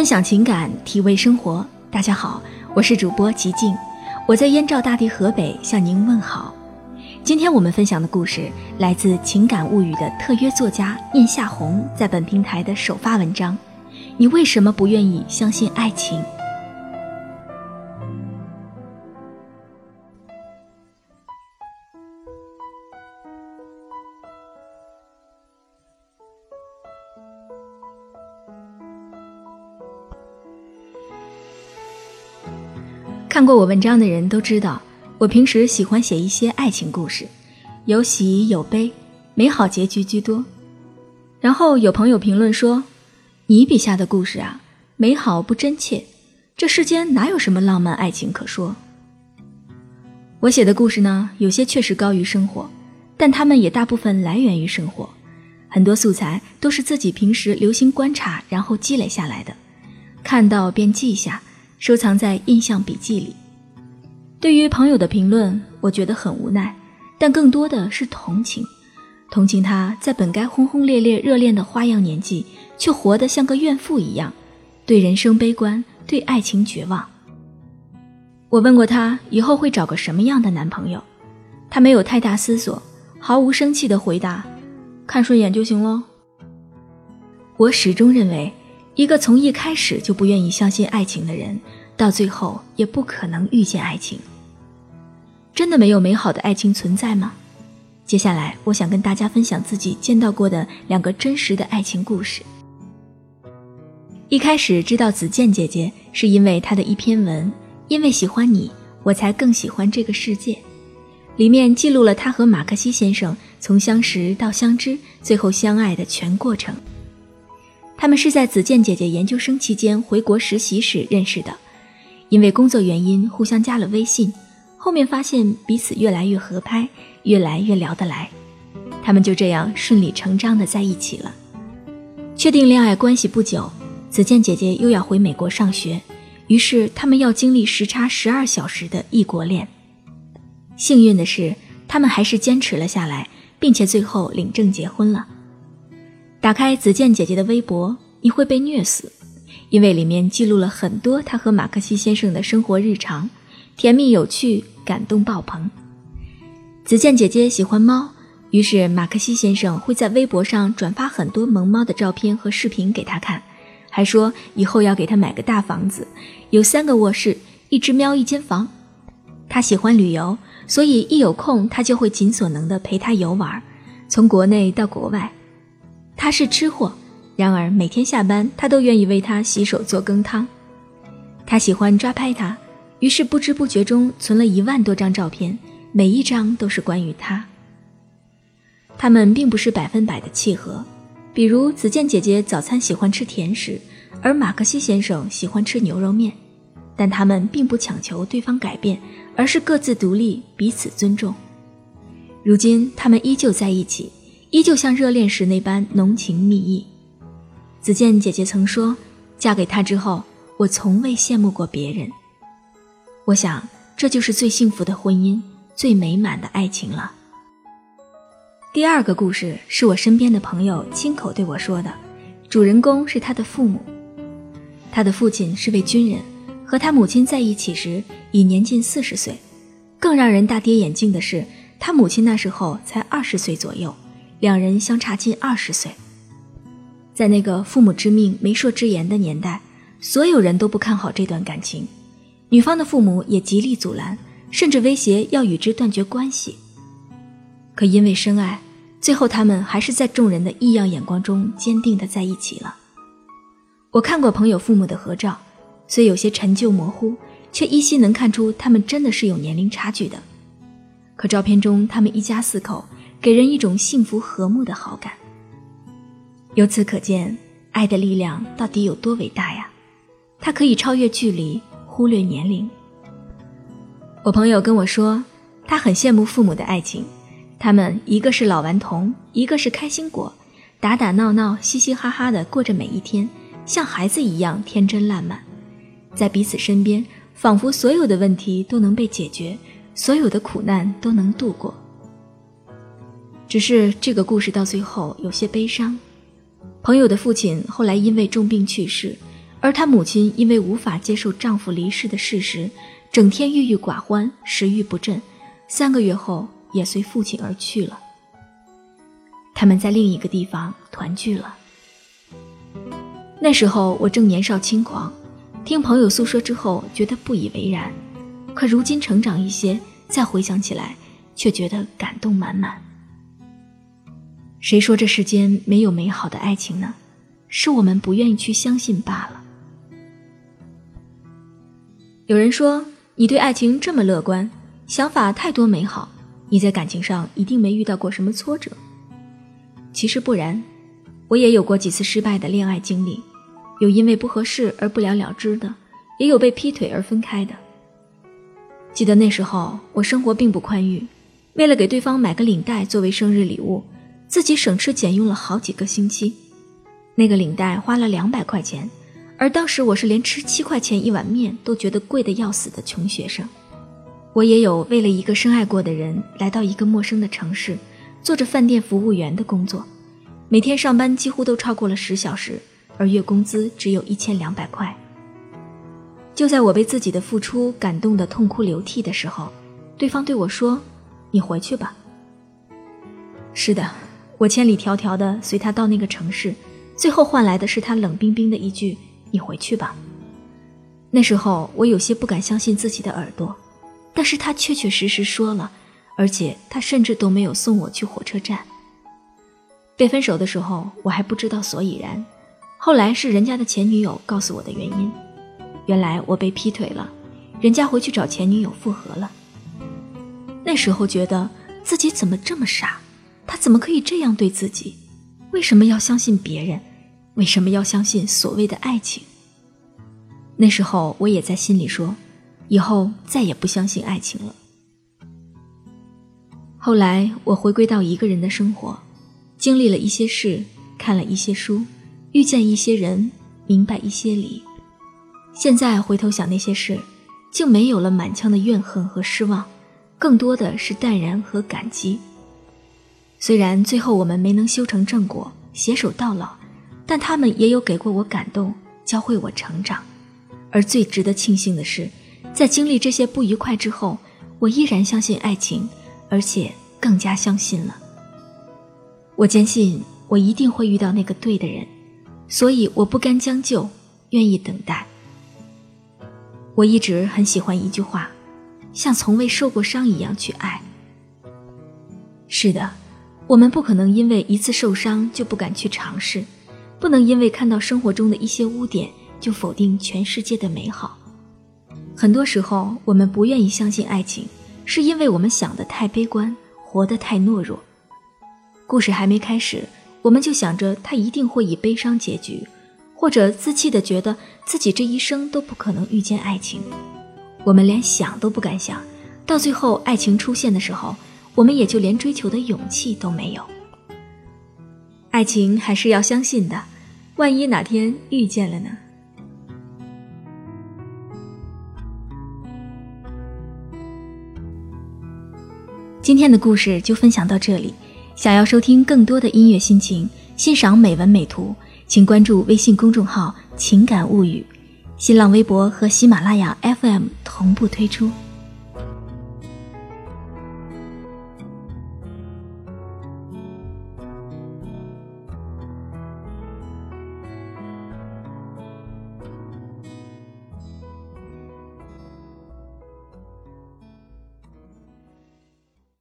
分享情感，体味生活。大家好，我是主播吉静，我在燕赵大地河北向您问好。今天我们分享的故事来自《情感物语》的特约作家念夏红在本平台的首发文章。你为什么不愿意相信爱情？看过我文章的人都知道，我平时喜欢写一些爱情故事，有喜有悲，美好结局居多。然后有朋友评论说：“你笔下的故事啊，美好不真切，这世间哪有什么浪漫爱情可说？”我写的故事呢，有些确实高于生活，但它们也大部分来源于生活，很多素材都是自己平时留心观察，然后积累下来的，看到便记下。收藏在印象笔记里。对于朋友的评论，我觉得很无奈，但更多的是同情，同情他在本该轰轰烈烈热恋的花样年纪，却活得像个怨妇一样，对人生悲观，对爱情绝望。我问过他以后会找个什么样的男朋友，他没有太大思索，毫无生气的回答：“看顺眼就行喽。”我始终认为。一个从一开始就不愿意相信爱情的人，到最后也不可能遇见爱情。真的没有美好的爱情存在吗？接下来，我想跟大家分享自己见到过的两个真实的爱情故事。一开始知道子健姐姐，是因为她的一篇文《因为喜欢你，我才更喜欢这个世界》，里面记录了她和马克西先生从相识到相知，最后相爱的全过程。他们是在子健姐姐研究生期间回国实习时认识的，因为工作原因互相加了微信，后面发现彼此越来越合拍，越来越聊得来，他们就这样顺理成章的在一起了。确定恋爱关系不久，子健姐姐又要回美国上学，于是他们要经历时差十二小时的异国恋。幸运的是，他们还是坚持了下来，并且最后领证结婚了。打开子健姐姐的微博，你会被虐死，因为里面记录了很多她和马克西先生的生活日常，甜蜜有趣，感动爆棚。子健姐姐喜欢猫，于是马克西先生会在微博上转发很多萌猫的照片和视频给她看，还说以后要给她买个大房子，有三个卧室，一只喵一间房。他喜欢旅游，所以一有空他就会尽所能的陪她游玩，从国内到国外。他是吃货，然而每天下班，他都愿意为他洗手做羹汤。他喜欢抓拍他，于是不知不觉中存了一万多张照片，每一张都是关于他。他们并不是百分百的契合，比如子健姐姐早餐喜欢吃甜食，而马克西先生喜欢吃牛肉面，但他们并不强求对方改变，而是各自独立，彼此尊重。如今，他们依旧在一起。依旧像热恋时那般浓情蜜意。子健姐姐曾说：“嫁给他之后，我从未羡慕过别人。”我想，这就是最幸福的婚姻，最美满的爱情了。第二个故事是我身边的朋友亲口对我说的，主人公是他的父母。他的父亲是位军人，和他母亲在一起时已年近四十岁。更让人大跌眼镜的是，他母亲那时候才二十岁左右。两人相差近二十岁，在那个父母之命、媒妁之言的年代，所有人都不看好这段感情，女方的父母也极力阻拦，甚至威胁要与之断绝关系。可因为深爱，最后他们还是在众人的异样眼光中坚定的在一起了。我看过朋友父母的合照，虽有些陈旧模糊，却依稀能看出他们真的是有年龄差距的。可照片中他们一家四口。给人一种幸福和睦的好感。由此可见，爱的力量到底有多伟大呀！它可以超越距离，忽略年龄。我朋友跟我说，他很羡慕父母的爱情，他们一个是老顽童，一个是开心果，打打闹闹，嘻嘻哈哈的过着每一天，像孩子一样天真烂漫，在彼此身边，仿佛所有的问题都能被解决，所有的苦难都能度过。只是这个故事到最后有些悲伤。朋友的父亲后来因为重病去世，而她母亲因为无法接受丈夫离世的事实，整天郁郁寡欢，食欲不振，三个月后也随父亲而去了。他们在另一个地方团聚了。那时候我正年少轻狂，听朋友诉说之后觉得不以为然，可如今成长一些，再回想起来，却觉得感动满满。谁说这世间没有美好的爱情呢？是我们不愿意去相信罢了。有人说你对爱情这么乐观，想法太多美好，你在感情上一定没遇到过什么挫折。其实不然，我也有过几次失败的恋爱经历，有因为不合适而不了了之的，也有被劈腿而分开的。记得那时候我生活并不宽裕，为了给对方买个领带作为生日礼物，自己省吃俭用了好几个星期。那个领带花了两百块钱。而当时我是连吃七块钱一碗面都觉得贵的要死的穷学生，我也有为了一个深爱过的人来到一个陌生的城市，做着饭店服务员的工作，每天上班几乎都超过了十小时，而月工资只有一千两百块。就在我被自己的付出感动得痛哭流涕的时候，对方对我说：“你回去吧。”是的，我千里迢迢的随他到那个城市，最后换来的是他冷冰冰的一句。你回去吧。那时候我有些不敢相信自己的耳朵，但是他确确实实说了，而且他甚至都没有送我去火车站。被分手的时候我还不知道所以然，后来是人家的前女友告诉我的原因，原来我被劈腿了，人家回去找前女友复合了。那时候觉得自己怎么这么傻，他怎么可以这样对自己？为什么要相信别人？为什么要相信所谓的爱情？那时候我也在心里说，以后再也不相信爱情了。后来我回归到一个人的生活，经历了一些事，看了一些书，遇见一些人，明白一些理。现在回头想那些事，竟没有了满腔的怨恨和失望，更多的是淡然和感激。虽然最后我们没能修成正果，携手到老。但他们也有给过我感动，教会我成长，而最值得庆幸的是，在经历这些不愉快之后，我依然相信爱情，而且更加相信了。我坚信我一定会遇到那个对的人，所以我不甘将就，愿意等待。我一直很喜欢一句话，像从未受过伤一样去爱。是的，我们不可能因为一次受伤就不敢去尝试。不能因为看到生活中的一些污点就否定全世界的美好。很多时候，我们不愿意相信爱情，是因为我们想得太悲观，活得太懦弱。故事还没开始，我们就想着他一定会以悲伤结局，或者自弃的觉得自己这一生都不可能遇见爱情。我们连想都不敢想，到最后爱情出现的时候，我们也就连追求的勇气都没有。爱情还是要相信的，万一哪天遇见了呢？今天的故事就分享到这里。想要收听更多的音乐心情，欣赏美文美图，请关注微信公众号“情感物语”，新浪微博和喜马拉雅 FM 同步推出。